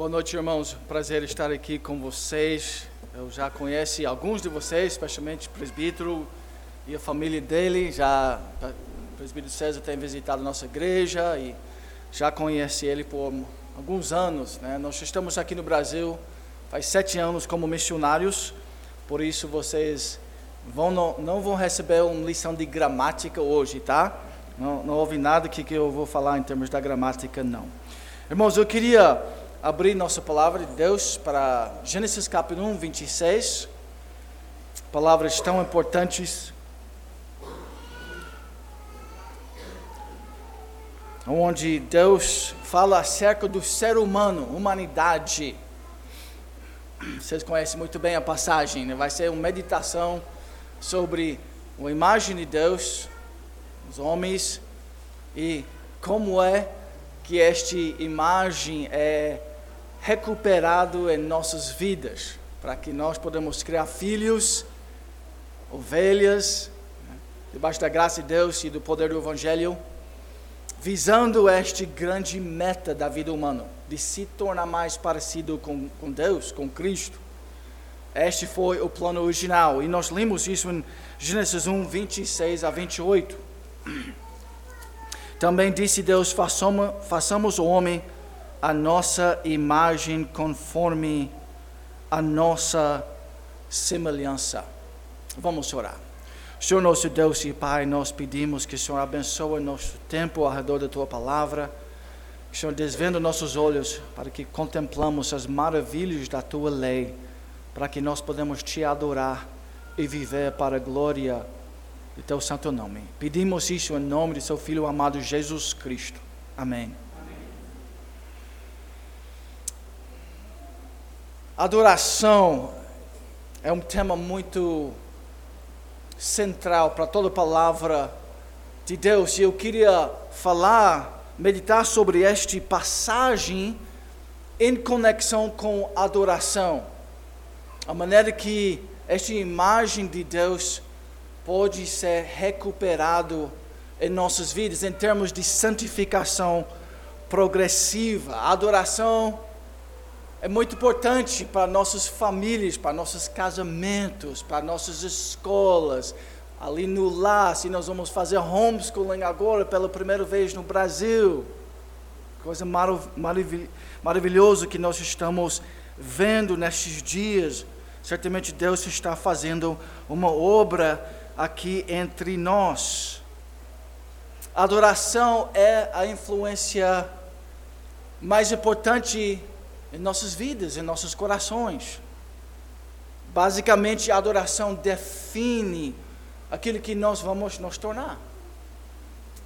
Boa noite, irmãos. Prazer estar aqui com vocês. Eu já conheço alguns de vocês, especialmente o presbítero e a família dele. Já o presbítero César tem visitado nossa igreja e já conhece ele por alguns anos. Né? Nós estamos aqui no Brasil faz sete anos como missionários, por isso vocês vão não, não vão receber uma lição de gramática hoje, tá? Não, não houve nada que, que eu vou falar em termos da gramática, não. Irmãos, eu queria abrir nossa palavra de Deus para Gênesis capítulo 1, 26. Palavras tão importantes. Onde Deus fala acerca do ser humano, humanidade. Vocês conhecem muito bem a passagem, né? vai ser uma meditação sobre a imagem de Deus, os homens, e como é que esta imagem é recuperado em nossas vidas, para que nós podemos criar filhos, ovelhas, né, debaixo da graça de Deus e do poder do Evangelho, visando este grande meta da vida humana, de se tornar mais parecido com, com Deus, com Cristo. Este foi o plano original, e nós lemos isso em Gênesis 1, 26 a 28. Também disse Deus: façamos, façamos o homem a nossa imagem conforme a nossa semelhança. Vamos orar. Senhor nosso Deus e Pai, nós pedimos que o Senhor abençoe nosso tempo ao redor da Tua palavra. Que o Senhor desvenda nossos olhos para que contemplamos as maravilhas da Tua lei, para que nós podemos Te adorar e viver para a glória de Teu santo nome. Pedimos isso em nome de Seu Filho amado Jesus Cristo. Amém. Adoração é um tema muito central para toda palavra de Deus. E eu queria falar, meditar sobre esta passagem em conexão com adoração. A maneira que esta imagem de Deus pode ser recuperado em nossas vidas em termos de santificação progressiva. A adoração é muito importante para nossas famílias, para nossos casamentos, para nossas escolas, ali no lar, se nós vamos fazer homeschooling agora pela primeira vez no Brasil. Coisa marav maravilhosa que nós estamos vendo nestes dias. Certamente Deus está fazendo uma obra aqui entre nós. Adoração é a influência mais importante em nossas vidas, em nossos corações. Basicamente, a adoração define aquilo que nós vamos nos tornar.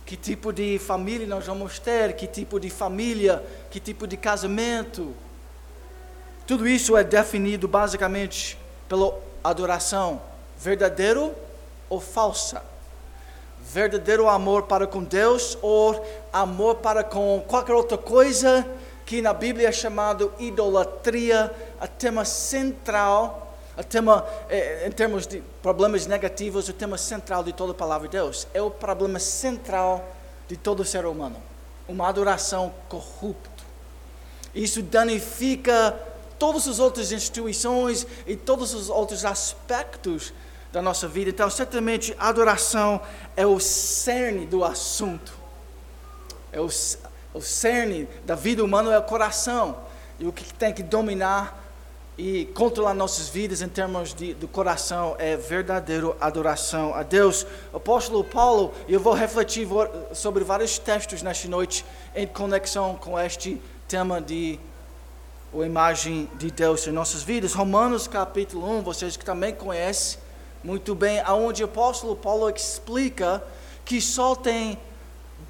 Que tipo de família nós vamos ter, que tipo de família, que tipo de casamento. Tudo isso é definido basicamente pela adoração, verdadeiro ou falsa. Verdadeiro amor para com Deus ou amor para com qualquer outra coisa que na Bíblia é chamado idolatria, a tema central, a tema, eh, em termos de problemas negativos, o tema central de toda a palavra de Deus. É o problema central de todo ser humano. Uma adoração corrupta. Isso danifica todas as outras instituições e todos os outros aspectos da nossa vida. Então, certamente, adoração é o cerne do assunto. É o, o cerne da vida humana é o coração. E o que tem que dominar e controlar nossas vidas em termos de, do coração é verdadeira adoração a Deus. Apóstolo Paulo, eu vou refletir sobre vários textos nesta noite em conexão com este tema de a imagem de Deus em nossas vidas. Romanos capítulo 1, vocês que também conhecem muito bem, aonde o apóstolo Paulo explica que só tem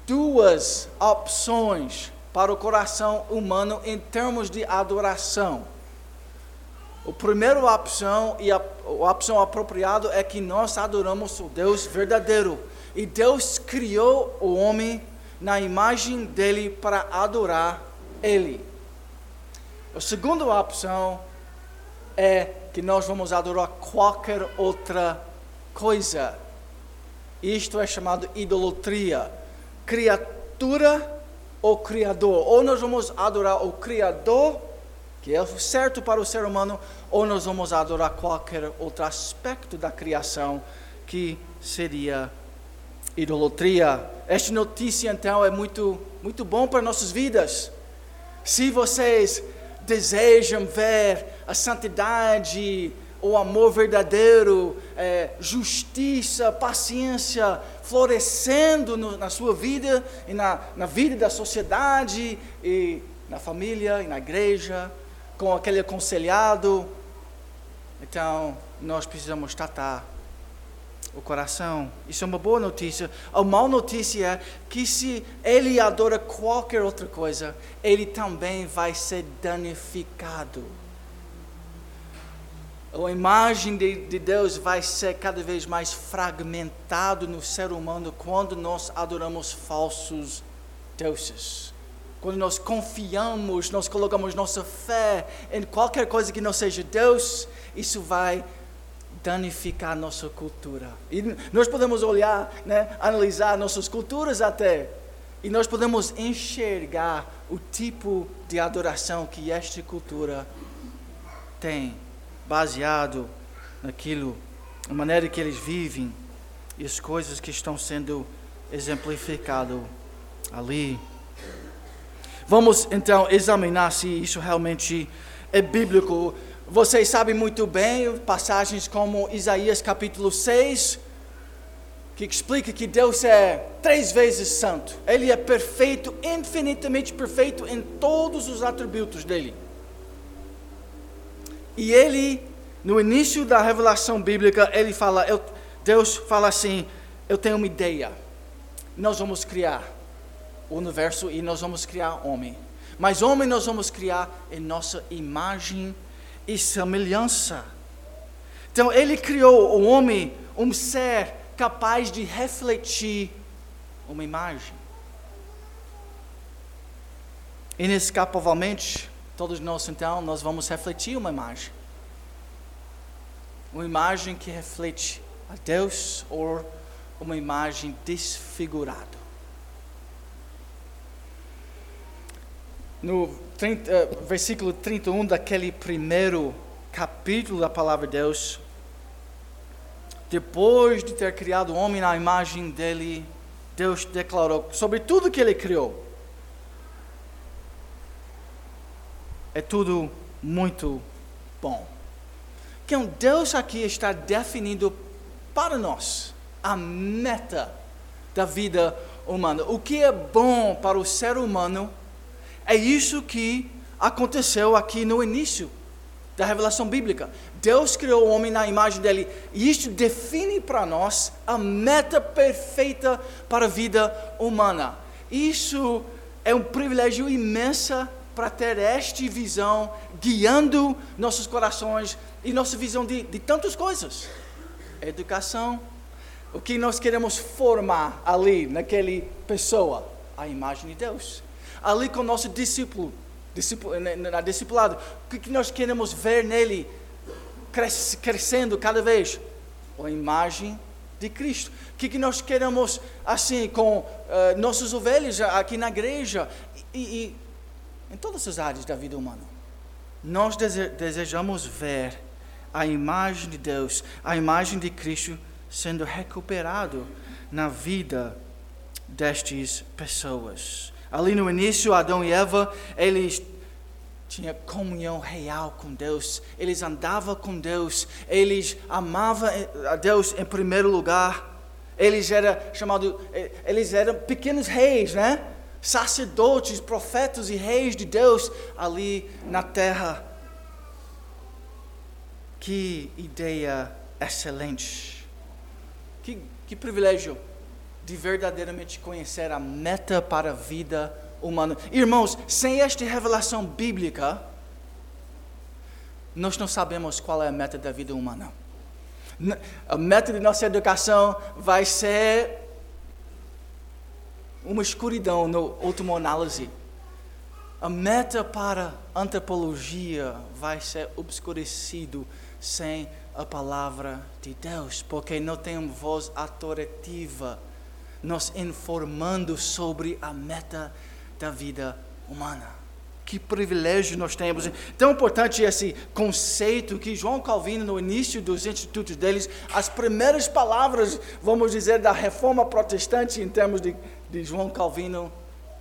duas opções para o coração humano em termos de adoração. A primeira opção e a, a opção apropriada é que nós adoramos o Deus verdadeiro. E Deus criou o homem na imagem dele para adorar ele. A segunda opção é que nós vamos adorar qualquer outra coisa. Isto é chamado idolatria criatura ou Criador. Ou nós vamos adorar o Criador que é o certo para o ser humano, ou nós vamos adorar qualquer outro aspecto da criação que seria idolatria. Esta notícia então é muito muito bom para nossas vidas. Se vocês desejam ver a santidade, o amor verdadeiro, é, justiça, paciência florescendo no, na sua vida e na, na vida da sociedade e na família e na igreja, com aquele aconselhado. Então, nós precisamos tratar o coração. Isso é uma boa notícia. A má notícia é que se ele adora qualquer outra coisa, ele também vai ser danificado. A imagem de, de Deus vai ser cada vez mais fragmentado no ser humano quando nós adoramos falsos deuses. Quando nós confiamos, nós colocamos nossa fé em qualquer coisa que não seja Deus, isso vai danificar nossa cultura. E nós podemos olhar, né, analisar nossas culturas até, e nós podemos enxergar o tipo de adoração que esta cultura tem, baseado naquilo, na maneira que eles vivem e as coisas que estão sendo exemplificadas ali. Vamos então examinar se isso realmente é bíblico vocês sabem muito bem passagens como Isaías capítulo 6, que explica que Deus é três vezes santo. Ele é perfeito, infinitamente perfeito em todos os atributos dele. E ele, no início da revelação bíblica, ele fala, eu, Deus fala assim: Eu tenho uma ideia. Nós vamos criar o universo e nós vamos criar homem. Mas homem nós vamos criar em nossa imagem e semelhança. Então, ele criou o homem, um ser capaz de refletir uma imagem. Inescapavelmente, todos nós então, nós vamos refletir uma imagem. Uma imagem que reflete a Deus ou uma imagem desfigurada. no 30, uh, eh, versículo 31 daquele primeiro capítulo da palavra de Deus, depois de ter criado o homem na imagem dele, Deus declarou sobre tudo que ele criou. É tudo muito bom. Então, Deus aqui está definindo para nós a meta da vida humana. O que é bom para o ser humano é isso que aconteceu aqui no início da revelação bíblica. Deus criou o homem na imagem dele, e isso define para nós a meta perfeita para a vida humana. Isso é um privilégio imenso para ter esta visão guiando nossos corações e nossa visão de, de tantas coisas. Educação, o que nós queremos formar ali, naquela pessoa, a imagem de Deus ali com o nosso discípulo, discípulo na discipulado, o que nós queremos ver nele crescendo cada vez? A imagem de Cristo. O que nós queremos, assim, com uh, nossas ovelhas aqui na igreja e, e em todas as áreas da vida humana? Nós desejamos ver a imagem de Deus, a imagem de Cristo sendo recuperado na vida destas pessoas. Ali no início, Adão e Eva, eles tinham comunhão real com Deus, eles andavam com Deus, eles amavam a Deus em primeiro lugar. Eles eram chamados, eles eram pequenos reis, né? Sacerdotes, profetas e reis de Deus ali na terra. Que ideia excelente. Que, que privilégio de verdadeiramente conhecer a meta para a vida humana. Irmãos, sem esta revelação bíblica, nós não sabemos qual é a meta da vida humana. A meta de nossa educação vai ser uma escuridão último análise. A meta para a antropologia vai ser obscurecido sem a palavra de Deus, porque não tem voz autoritativa nos informando sobre a meta da vida humana. Que privilégio nós temos. Tão importante esse conceito que João Calvino, no início dos institutos deles, as primeiras palavras, vamos dizer, da reforma protestante, em termos de, de João Calvino,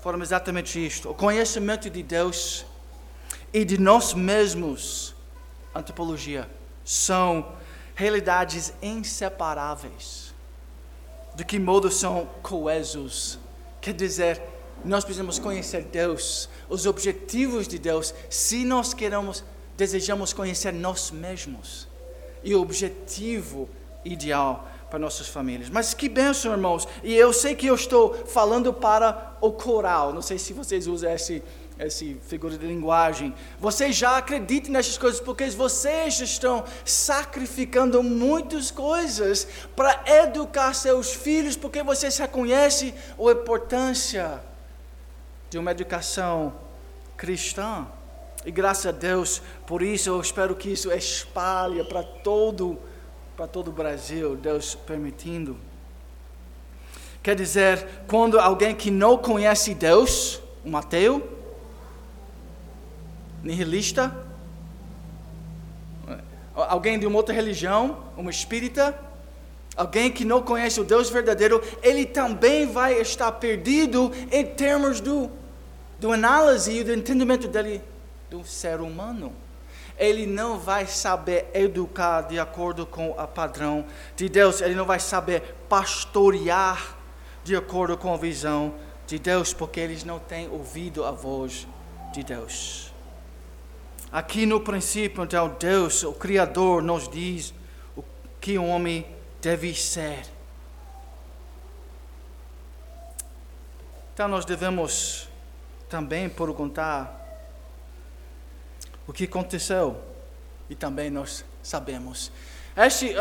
foram exatamente isto: o conhecimento de Deus e de nós mesmos, antropologia, são realidades inseparáveis. De que modo são coesos? Quer dizer, nós precisamos conhecer Deus, os objetivos de Deus, se nós queremos, desejamos conhecer nós mesmos e o objetivo ideal para nossas famílias. Mas que bênção, irmãos! E eu sei que eu estou falando para o coral, não sei se vocês usam esse essa figura de linguagem. Vocês já acreditam nessas coisas porque vocês estão sacrificando muitas coisas para educar seus filhos, porque vocês reconhecem a importância de uma educação cristã. E graças a Deus, por isso eu espero que isso espalhe para todo para todo o Brasil, Deus permitindo. Quer dizer, quando alguém que não conhece Deus, um ateu, nihilista, alguém de uma outra religião, um espírita, alguém que não conhece o Deus verdadeiro, ele também vai estar perdido em termos do, do análise e do entendimento dele do ser humano. Ele não vai saber educar de acordo com o padrão de Deus, ele não vai saber pastorear de acordo com a visão de Deus, porque eles não têm ouvido a voz de Deus. Aqui no princípio, então, Deus, o Criador, nos diz o que o homem deve ser. Então, nós devemos também perguntar o que aconteceu. E também nós sabemos. Este,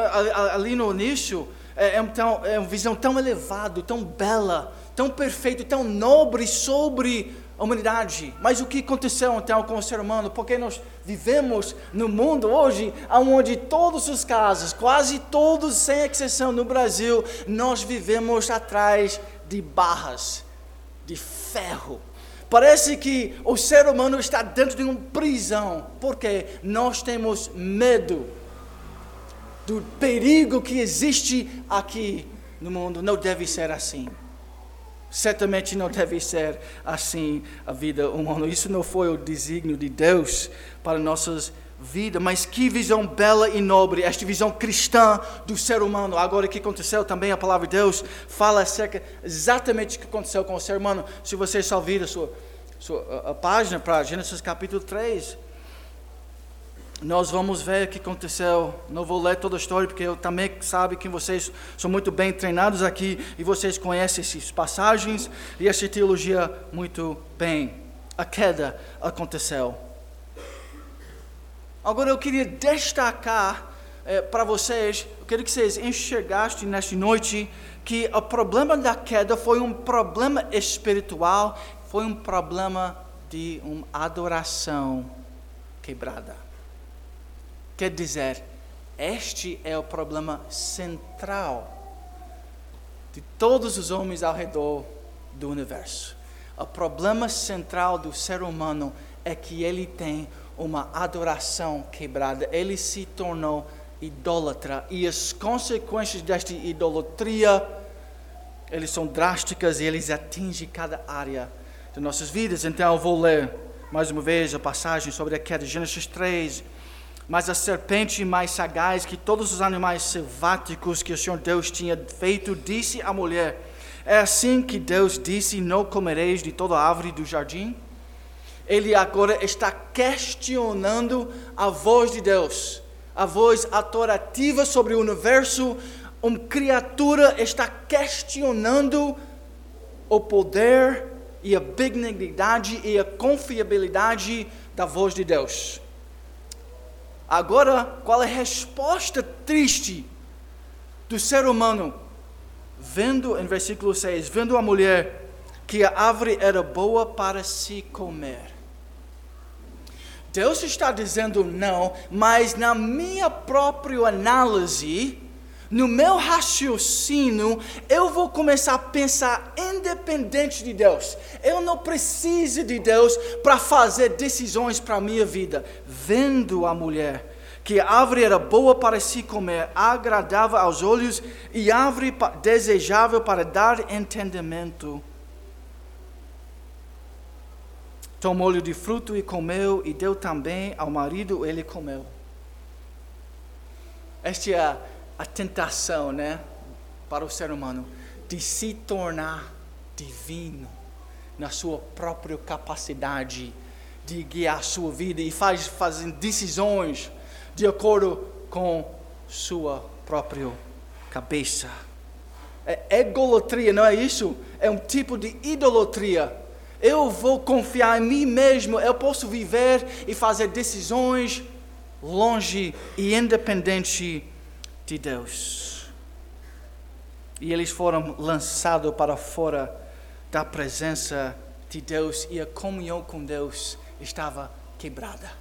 ali no início, é, é, tão, é uma visão tão elevada, tão bela, tão perfeita, tão nobre sobre a humanidade. Mas o que aconteceu então com o ser humano? Porque nós vivemos no mundo hoje onde todos os casos, quase todos sem exceção no Brasil, nós vivemos atrás de barras, de ferro. Parece que o ser humano está dentro de uma prisão, porque nós temos medo do perigo que existe aqui no mundo. Não deve ser assim. Certamente não deve ser assim a vida humana. Isso não foi o desígnio de Deus para nossas vidas. Mas que visão bela e nobre, esta visão cristã do ser humano. Agora, o que aconteceu também, a palavra de Deus fala acerca exatamente do que aconteceu com o ser humano. Se você só vir a sua, sua a página para Gênesis capítulo 3, nós vamos ver o que aconteceu. Não vou ler toda a história, porque eu também sabe que vocês são muito bem treinados aqui e vocês conhecem essas passagens e essa teologia muito bem. A queda aconteceu. Agora eu queria destacar eh, para vocês, eu queria que vocês enxergassem nesta noite que o problema da queda foi um problema espiritual, foi um problema de uma adoração quebrada. Quer dizer, este é o problema central de todos os homens ao redor do universo. O problema central do ser humano é que ele tem uma adoração quebrada. Ele se tornou idólatra e as consequências desta idolatria eles são drásticas e eles atingem cada área de nossas vidas. Então eu vou ler mais uma vez a passagem sobre a queda de Gênesis 3, mas a serpente mais sagaz que todos os animais selváticos que o Senhor Deus tinha feito, disse à mulher: É assim que Deus disse: Não comereis de toda árvore do jardim? Ele agora está questionando a voz de Deus, a voz atorativa sobre o universo. Uma criatura está questionando o poder e a benignidade e a confiabilidade da voz de Deus. Agora, qual é a resposta triste do ser humano? Vendo, em versículo 6, vendo a mulher que a árvore era boa para se comer. Deus está dizendo não, mas na minha própria análise, no meu raciocínio, eu vou começar a pensar independente de Deus. Eu não preciso de Deus para fazer decisões para a minha vida. Vendo a mulher, que a árvore era boa para se comer, agradável aos olhos e árvore desejável para dar entendimento. Tomou-lhe de fruto e comeu, e deu também ao marido, ele comeu. Esta é a, a tentação, né, para o ser humano, de se tornar divino na sua própria capacidade de guiar a sua vida e faz fazendo decisões de acordo com sua própria cabeça. É egolatria, não é isso? É um tipo de idolatria. Eu vou confiar em mim mesmo, eu posso viver e fazer decisões longe e independente de Deus. E eles foram lançados para fora da presença de Deus e a comunhão com Deus estava quebrada.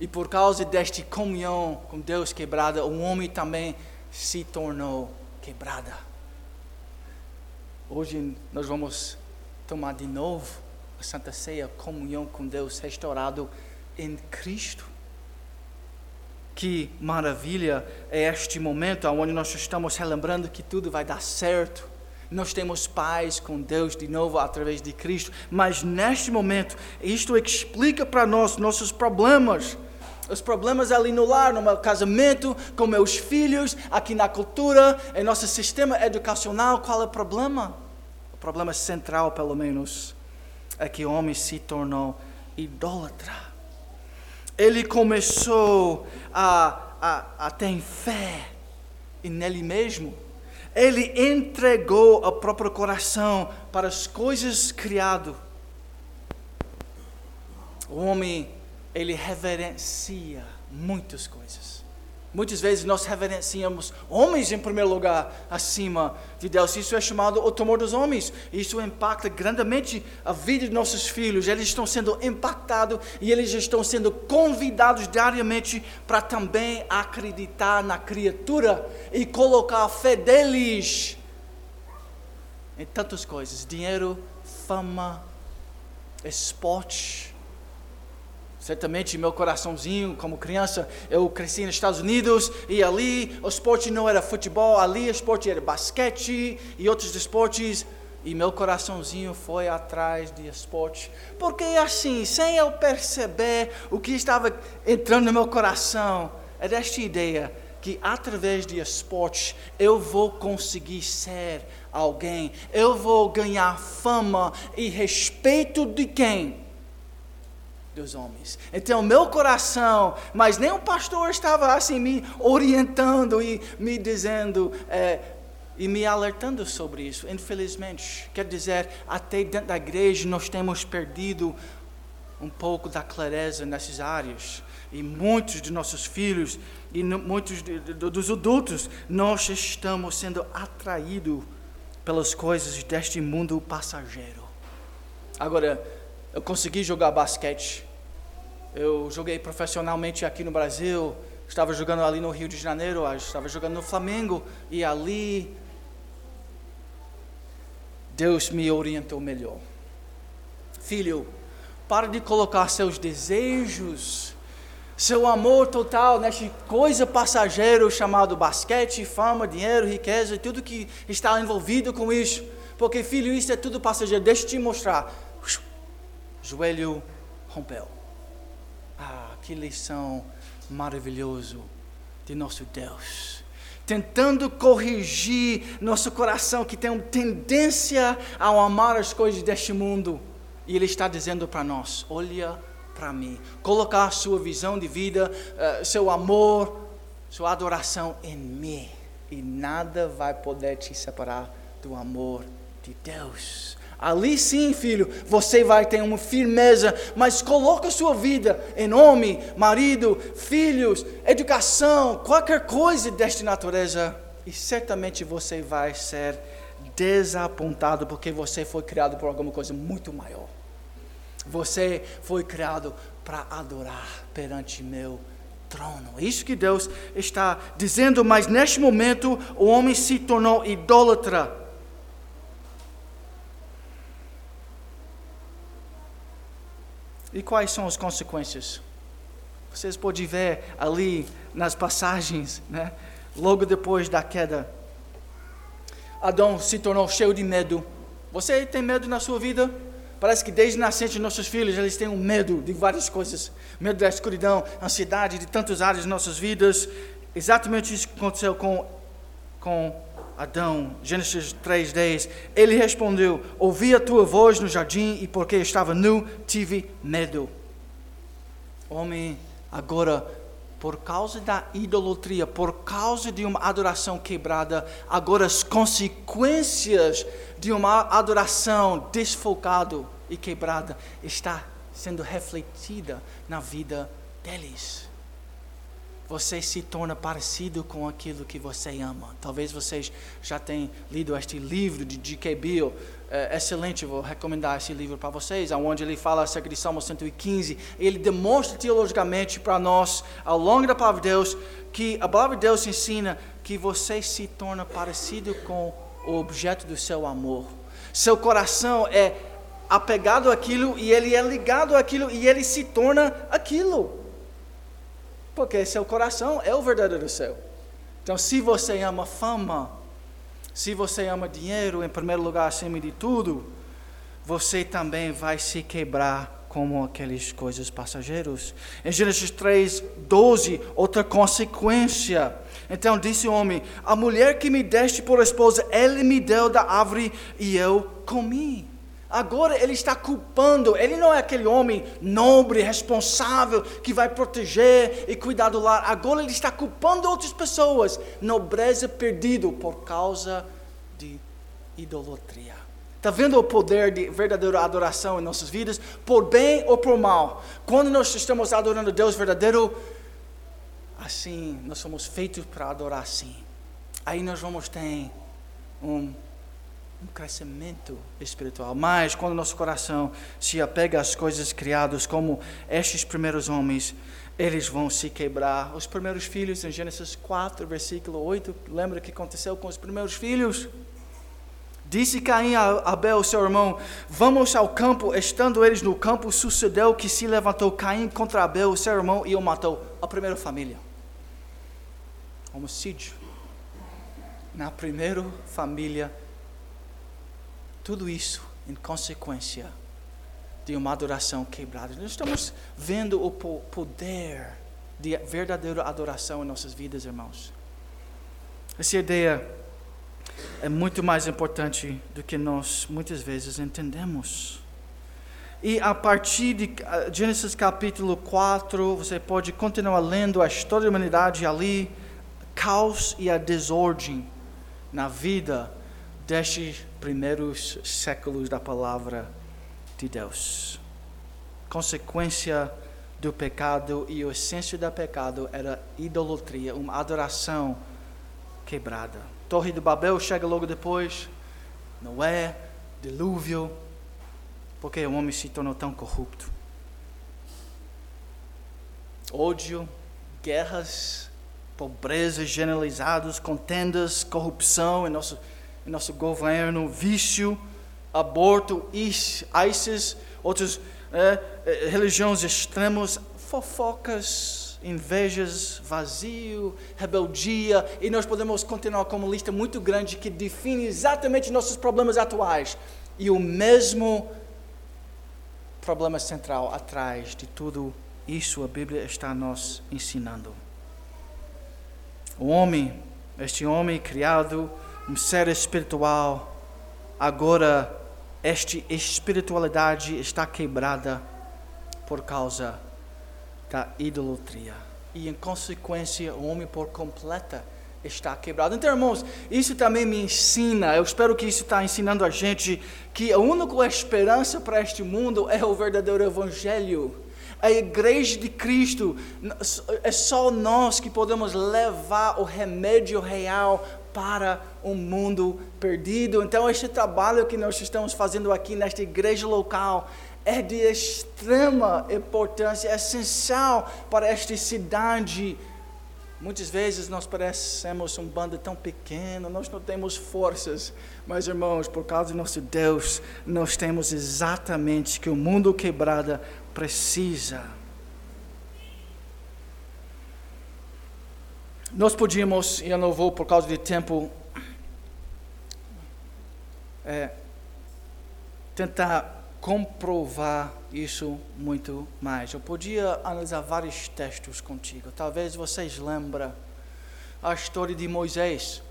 E por causa desta comunhão com Deus quebrada, o homem também se tornou quebrada. Hoje nós vamos tomar de novo a Santa Ceia, comunhão com Deus restaurado em Cristo. Que maravilha é este momento onde nós estamos relembrando que tudo vai dar certo. Nós temos paz com Deus de novo através de Cristo, mas neste momento, isto explica para nós nossos problemas os problemas ali no lar, no meu casamento, com meus filhos, aqui na cultura, em nosso sistema educacional. Qual é o problema? Problema central, pelo menos, é que o homem se tornou idólatra. Ele começou a, a, a ter fé nele mesmo. Ele entregou o próprio coração para as coisas criadas. O homem ele reverencia muitas coisas. Muitas vezes nós reverenciamos homens em primeiro lugar acima de Deus. Isso é chamado o temor dos homens. Isso impacta grandemente a vida de nossos filhos. Eles estão sendo impactados e eles estão sendo convidados diariamente para também acreditar na criatura e colocar a fé deles em tantas coisas: dinheiro, fama, esporte Certamente meu coraçãozinho, como criança, eu cresci nos Estados Unidos e ali o esporte não era futebol, ali o esporte era basquete e outros esportes. E meu coraçãozinho foi atrás de esporte. Porque assim, sem eu perceber o que estava entrando no meu coração, era esta ideia que através de esporte eu vou conseguir ser alguém, eu vou ganhar fama e respeito de quem? Dos homens. Então, meu coração, mas nem o pastor estava assim me orientando e me dizendo é, e me alertando sobre isso. Infelizmente, quer dizer, até dentro da igreja nós temos perdido um pouco da clareza nessas áreas. E muitos de nossos filhos e muitos de, de, dos adultos, nós estamos sendo atraídos pelas coisas deste mundo passageiro. Agora, eu consegui jogar basquete. Eu joguei profissionalmente aqui no Brasil. Estava jogando ali no Rio de Janeiro, estava jogando no Flamengo. E ali, Deus me orientou melhor. Filho, para de colocar seus desejos, seu amor total nesta coisa passageira chamado basquete, fama, dinheiro, riqueza, tudo que está envolvido com isso. Porque, filho, isso é tudo passageiro. Deixa eu te mostrar joelho rompeu. Ah, que lição maravilhoso de nosso Deus. Tentando corrigir nosso coração que tem uma tendência a amar as coisas deste mundo. E Ele está dizendo para nós: olha para mim. Colocar sua visão de vida, uh, seu amor, sua adoração em mim. E nada vai poder te separar do amor de Deus. Ali sim, filho, você vai ter uma firmeza, mas coloca sua vida em homem, marido, filhos, educação, qualquer coisa desta natureza, e certamente você vai ser desapontado porque você foi criado por alguma coisa muito maior. Você foi criado para adorar perante meu trono. É isso que Deus está dizendo, mas neste momento o homem se tornou idólatra. E quais são as consequências? Vocês podem ver ali nas passagens, né? logo depois da queda. Adão se tornou cheio de medo. Você tem medo na sua vida? Parece que desde nascente nossos filhos eles têm um medo de várias coisas, medo da escuridão, ansiedade de tantas áreas de nossas vidas. Exatamente isso que aconteceu com com Adão, Gênesis 3:10. Ele respondeu: Ouvi a tua voz no jardim e porque estava nu tive medo. Homem, agora por causa da idolatria, por causa de uma adoração quebrada, agora as consequências de uma adoração desfocada e quebrada está sendo refletida na vida deles. Você se torna parecido com aquilo que você ama. Talvez vocês já tenham lido este livro de G.K. Bill, é excelente, vou recomendar esse livro para vocês, onde ele fala acerca de Salmo 115. Ele demonstra teologicamente para nós, ao longo da palavra de Deus, que a palavra de Deus ensina que você se torna parecido com o objeto do seu amor. Seu coração é apegado àquilo e ele é ligado àquilo e ele se torna aquilo. Porque seu coração é o verdadeiro céu. Então, se você ama fama, se você ama dinheiro em primeiro lugar acima de tudo, você também vai se quebrar como aquelas coisas passageiros. Em Gênesis 3, 12, outra consequência. Então disse o homem: A mulher que me deste por esposa, ele me deu da árvore e eu comi. Agora ele está culpando, ele não é aquele homem nobre, responsável, que vai proteger e cuidar do lar. Agora ele está culpando outras pessoas, nobreza perdido por causa de idolatria. Está vendo o poder de verdadeira adoração em nossas vidas, por bem ou por mal? Quando nós estamos adorando Deus verdadeiro, assim, nós somos feitos para adorar assim. Aí nós vamos ter um um crescimento espiritual. Mas quando nosso coração se apega às coisas criadas, como estes primeiros homens, eles vão se quebrar. Os primeiros filhos, em Gênesis 4, versículo 8, lembra o que aconteceu com os primeiros filhos? Disse Caim a Abel, seu irmão: Vamos ao campo. Estando eles no campo, sucedeu que se levantou Caim contra Abel, seu irmão, e o matou. A primeira família. Homicídio. Na primeira família tudo isso em consequência de uma adoração quebrada. Nós estamos vendo o poder de verdadeira adoração em nossas vidas, irmãos. Essa ideia é muito mais importante do que nós muitas vezes entendemos. E a partir de Gênesis capítulo 4, você pode continuar lendo a história da humanidade ali, caos e a desordem na vida destes primeiros séculos da palavra de Deus. Consequência do pecado e o essência do pecado era idolatria, uma adoração quebrada. Torre de Babel chega logo depois, Noé, dilúvio, porque o homem se tornou tão corrupto. Ódio, guerras, pobreza generalizados, contendas, corrupção em nosso nosso governo, vício, aborto, ISIS, outras é, é, religiões extremas, fofocas, invejas, vazio, rebeldia, e nós podemos continuar com uma lista muito grande que define exatamente nossos problemas atuais. E o mesmo problema central atrás de tudo isso a Bíblia está nos ensinando. O homem, este homem criado um ser espiritual, agora esta espiritualidade está quebrada por causa da idolatria. E em consequência, o homem por completa está quebrado. Então, irmãos, isso também me ensina, eu espero que isso está ensinando a gente, que a única esperança para este mundo é o verdadeiro Evangelho. A igreja de Cristo, é só nós que podemos levar o remédio real para um mundo perdido. Então, este trabalho que nós estamos fazendo aqui nesta igreja local é de extrema importância, é essencial para esta cidade. Muitas vezes nós parecemos um bando tão pequeno, nós não temos forças, mas irmãos, por causa do nosso Deus, nós temos exatamente o que o mundo quebrado precisa. Nós podíamos, e eu não vou por causa de tempo, é, tentar comprovar isso muito mais. Eu podia analisar vários textos contigo. Talvez vocês lembrem a história de Moisés.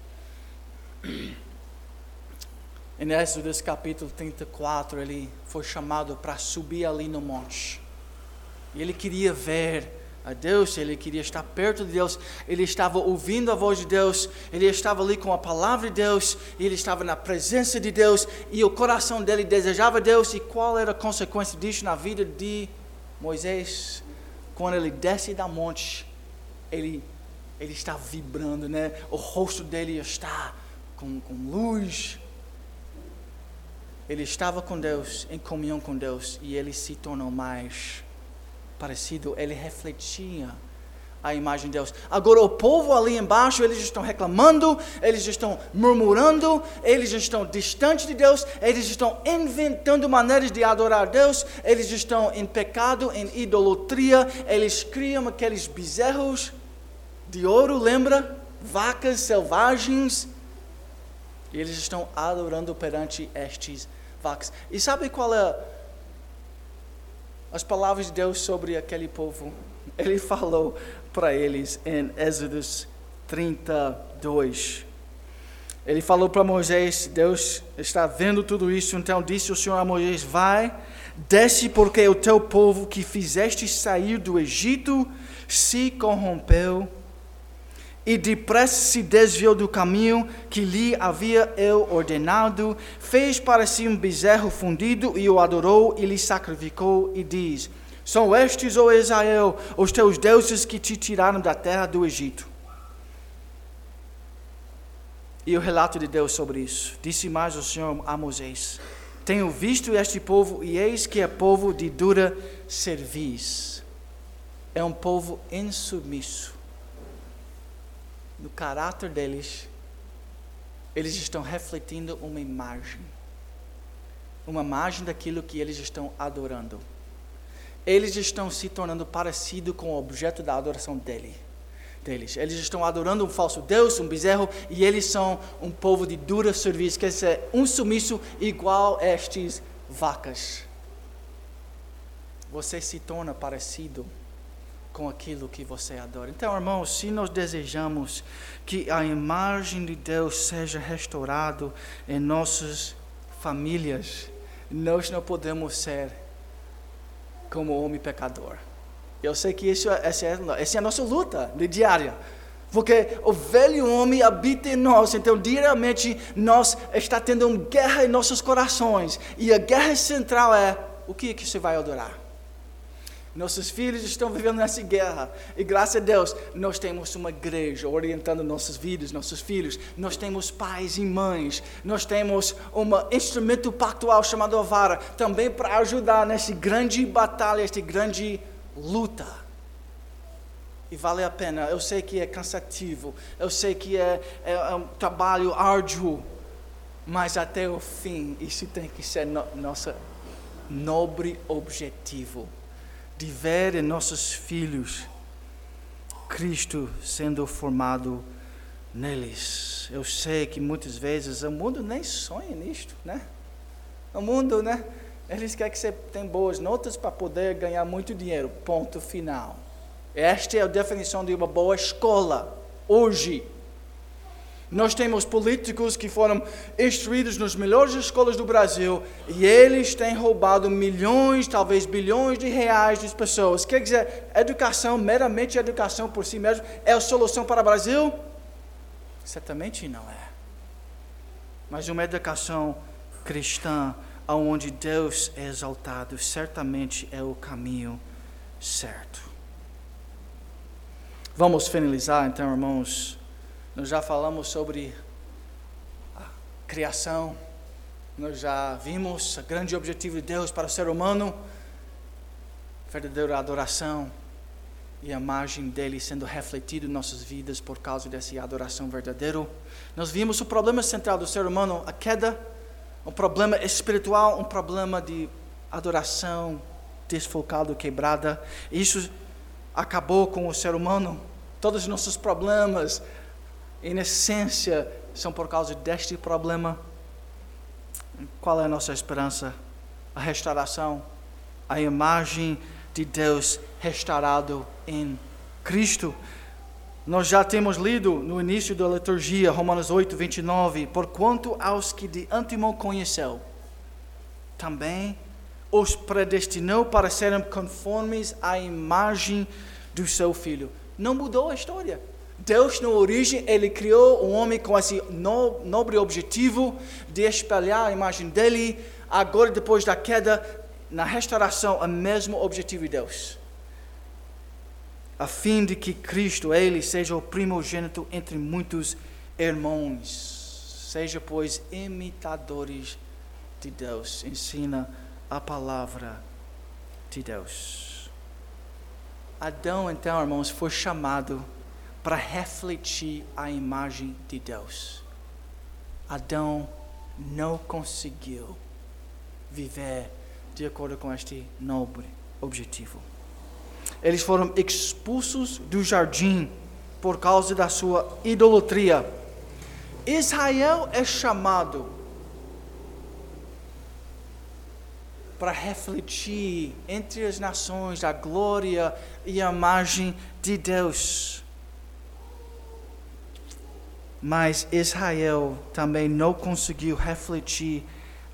Em Êxodo capítulo 34, ele foi chamado para subir ali no monte. E ele queria ver a Deus, ele queria estar perto de Deus, ele estava ouvindo a voz de Deus, ele estava ali com a palavra de Deus, ele estava na presença de Deus, e o coração dele desejava Deus, e qual era a consequência disso na vida de Moisés? Quando ele desce da monte, ele, ele está vibrando, né? o rosto dele está com, com luz. Ele estava com Deus, em comunhão com Deus, e ele se tornou mais parecido, ele refletia a imagem de Deus. Agora, o povo ali embaixo, eles estão reclamando, eles estão murmurando, eles estão distantes de Deus, eles estão inventando maneiras de adorar Deus, eles estão em pecado, em idolatria, eles criam aqueles bezerros de ouro, lembra? Vacas selvagens. E eles estão adorando perante estes vacas. E sabe qual é as palavras de Deus sobre aquele povo. Ele falou para eles em Êxodos 32. Ele falou para Moisés: Deus está vendo tudo isso, então disse o Senhor a Moisés: Vai, desce, porque o teu povo que fizeste sair do Egito se corrompeu e depressa se desviou do caminho que lhe havia eu ordenado, fez para si um bezerro fundido e o adorou e lhe sacrificou e diz: São estes, ó Israel, os teus deuses que te tiraram da terra do Egito. E o relato de Deus sobre isso. Disse mais o Senhor a Moisés: Tenho visto este povo e eis que é povo de dura cerviz. É um povo insubmisso no caráter deles, eles estão refletindo uma imagem. Uma imagem daquilo que eles estão adorando. Eles estão se tornando parecido com o objeto da adoração dele, deles. Eles estão adorando um falso Deus, um bezerro, e eles são um povo de dura serviço, quer dizer, um sumiço igual a estes vacas. Você se torna parecido com aquilo que você adora. Então, irmãos, se nós desejamos que a imagem de Deus seja restaurada em nossas famílias, nós não podemos ser como homem pecador. Eu sei que isso, essa, é, essa é a nossa luta diária. Porque o velho homem habita em nós, então diariamente nós está tendo uma guerra em nossos corações. E a guerra central é o que, que você vai adorar? Nossos filhos estão vivendo nessa guerra. E graças a Deus, nós temos uma igreja orientando nossas vidas, nossos filhos. Nós temos pais e mães. Nós temos um instrumento pactual chamado vara, também para ajudar nessa grande batalha, esta grande luta. E vale a pena. Eu sei que é cansativo. Eu sei que é, é, é um trabalho árduo. Mas até o fim, isso tem que ser no, nosso nobre objetivo de ver em nossos filhos Cristo sendo formado neles. Eu sei que muitas vezes o mundo nem sonha nisto, né? O mundo, né? Eles querem que você tenha boas notas para poder ganhar muito dinheiro. Ponto final. Esta é a definição de uma boa escola hoje. Nós temos políticos que foram instruídos nas melhores escolas do Brasil e eles têm roubado milhões, talvez bilhões de reais das pessoas. Quer dizer, educação, meramente educação por si mesmo, é a solução para o Brasil? Certamente não é. Mas uma educação cristã, onde Deus é exaltado, certamente é o caminho certo. Vamos finalizar então, irmãos nós já falamos sobre a criação, Nós já vimos o grande objetivo de Deus para o ser humano, verdadeira adoração e a imagem dele sendo refletida em nossas vidas por causa dessa adoração verdadeira. Nós vimos o problema central do ser humano, a queda, um problema espiritual, um problema de adoração desfocado, quebrada. Isso acabou com o ser humano. Todos os nossos problemas, em essência, são por causa deste problema. Qual é a nossa esperança? A restauração, a imagem de Deus restaurado em Cristo. Nós já temos lido no início da liturgia, Romanos 8, 29, porquanto aos que de antemão conheceu, também os predestinou para serem conformes à imagem do seu filho. Não mudou a história. Deus, na origem, ele criou um homem com esse nobre objetivo de espelhar a imagem dele. Agora, depois da queda, na restauração, o mesmo objetivo de Deus. A fim de que Cristo, ele, seja o primogênito entre muitos irmãos. Seja, pois, imitadores de Deus. Ensina a palavra de Deus. Adão, então, irmãos, foi chamado para refletir a imagem de Deus. Adão não conseguiu viver de acordo com este nobre objetivo. Eles foram expulsos do jardim por causa da sua idolatria. Israel é chamado para refletir entre as nações a glória e a imagem de Deus. Mas Israel também não conseguiu refletir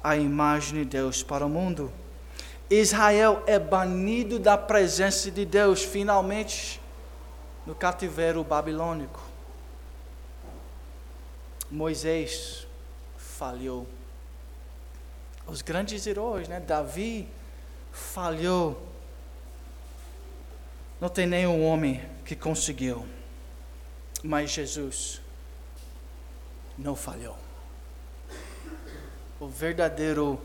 a imagem de Deus para o mundo. Israel é banido da presença de Deus, finalmente, no cativeiro babilônico. Moisés falhou. Os grandes heróis, né? Davi falhou. Não tem nenhum homem que conseguiu. Mas Jesus não falhou. O verdadeiro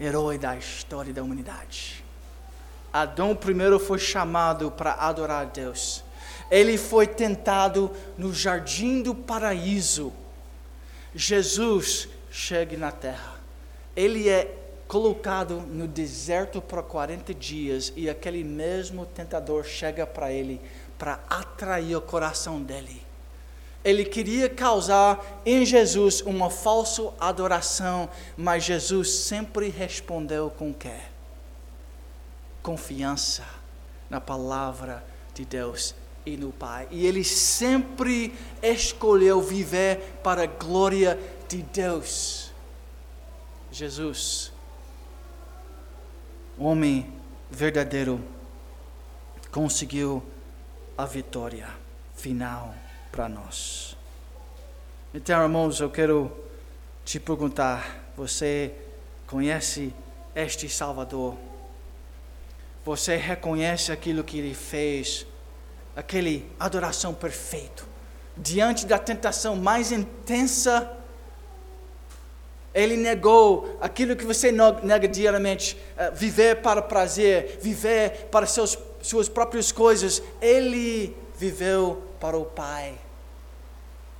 herói da história da humanidade. Adão primeiro foi chamado para adorar a Deus. Ele foi tentado no jardim do paraíso. Jesus chega na terra. Ele é colocado no deserto por 40 dias e aquele mesmo tentador chega para ele para atrair o coração dele. Ele queria causar em Jesus uma falsa adoração, mas Jesus sempre respondeu com quê? Confiança na palavra de Deus e no Pai. E ele sempre escolheu viver para a glória de Deus. Jesus, homem verdadeiro, conseguiu a vitória final para nós. Então, irmãos, eu quero te perguntar: você conhece este Salvador? Você reconhece aquilo que ele fez, aquele adoração perfeito, diante da tentação mais intensa? Ele negou aquilo que você nega diariamente, eh, viver para prazer, viver para seus, suas próprias coisas. Ele viveu para o Pai.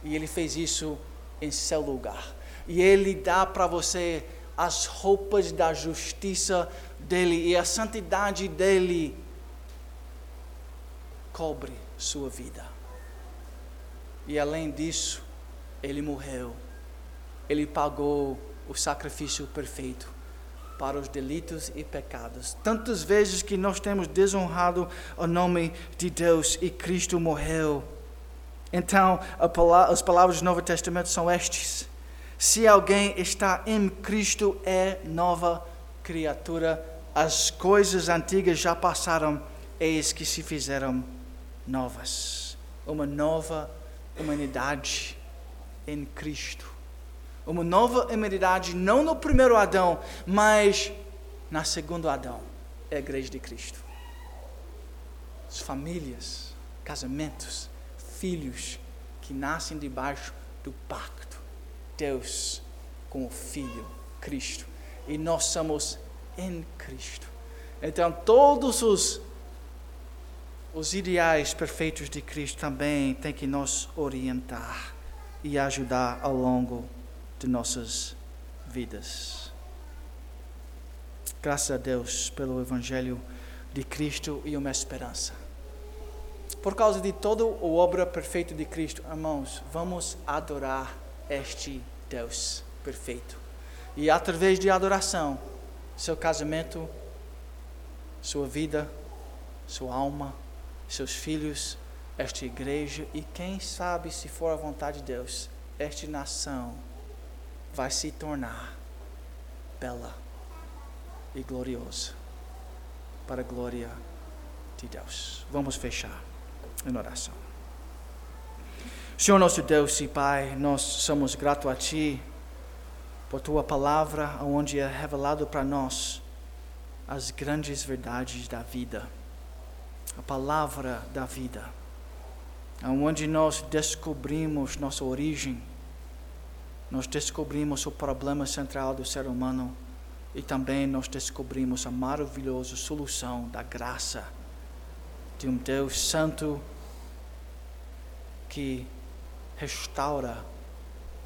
E Ele fez isso em seu lugar. E Ele dá para você as roupas da justiça dele e a santidade dele cobre sua vida. E além disso, ele morreu. Ele pagou o sacrifício perfeito para os delitos e pecados. Tantas vezes que nós temos desonrado o nome de Deus e Cristo morreu. Então, as palavras do Novo Testamento são estas: Se alguém está em Cristo, é nova criatura. As coisas antigas já passaram, eis que se fizeram novas. Uma nova humanidade em Cristo uma nova humanidade, não no primeiro Adão, mas na segundo Adão, é a igreja de Cristo. As famílias, casamentos, filhos que nascem debaixo do pacto. Deus com o Filho, Cristo. E nós somos em Cristo. Então, todos os, os ideais perfeitos de Cristo também têm que nos orientar e ajudar ao longo de nossas vidas. Graças a Deus pelo Evangelho de Cristo e uma esperança. Por causa de toda a obra perfeita de Cristo, irmãos, vamos adorar este Deus perfeito. E através de adoração, seu casamento, sua vida, sua alma, seus filhos, esta igreja e quem sabe, se for a vontade de Deus, esta nação vai se tornar bela e gloriosa para a glória de Deus. Vamos fechar em oração. Senhor nosso Deus e Pai, nós somos gratos a Ti por Tua palavra, onde é revelado para nós as grandes verdades da vida, a palavra da vida, onde nós descobrimos nossa origem, nós descobrimos o problema central do ser humano e também nós descobrimos a maravilhosa solução da graça de um Deus santo que restaura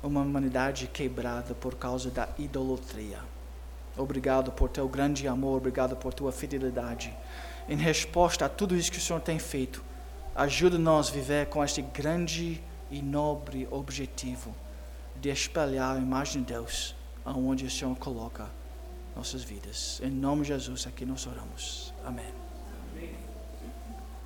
uma humanidade quebrada por causa da idolatria. Obrigado por teu grande amor, obrigado por tua fidelidade. Em resposta a tudo isso que o Senhor tem feito, ajuda-nos a viver com este grande e nobre objetivo de espelhar a imagem de Deus aonde o Senhor coloca nossas vidas. Em nome de Jesus, aqui nós oramos. Amém.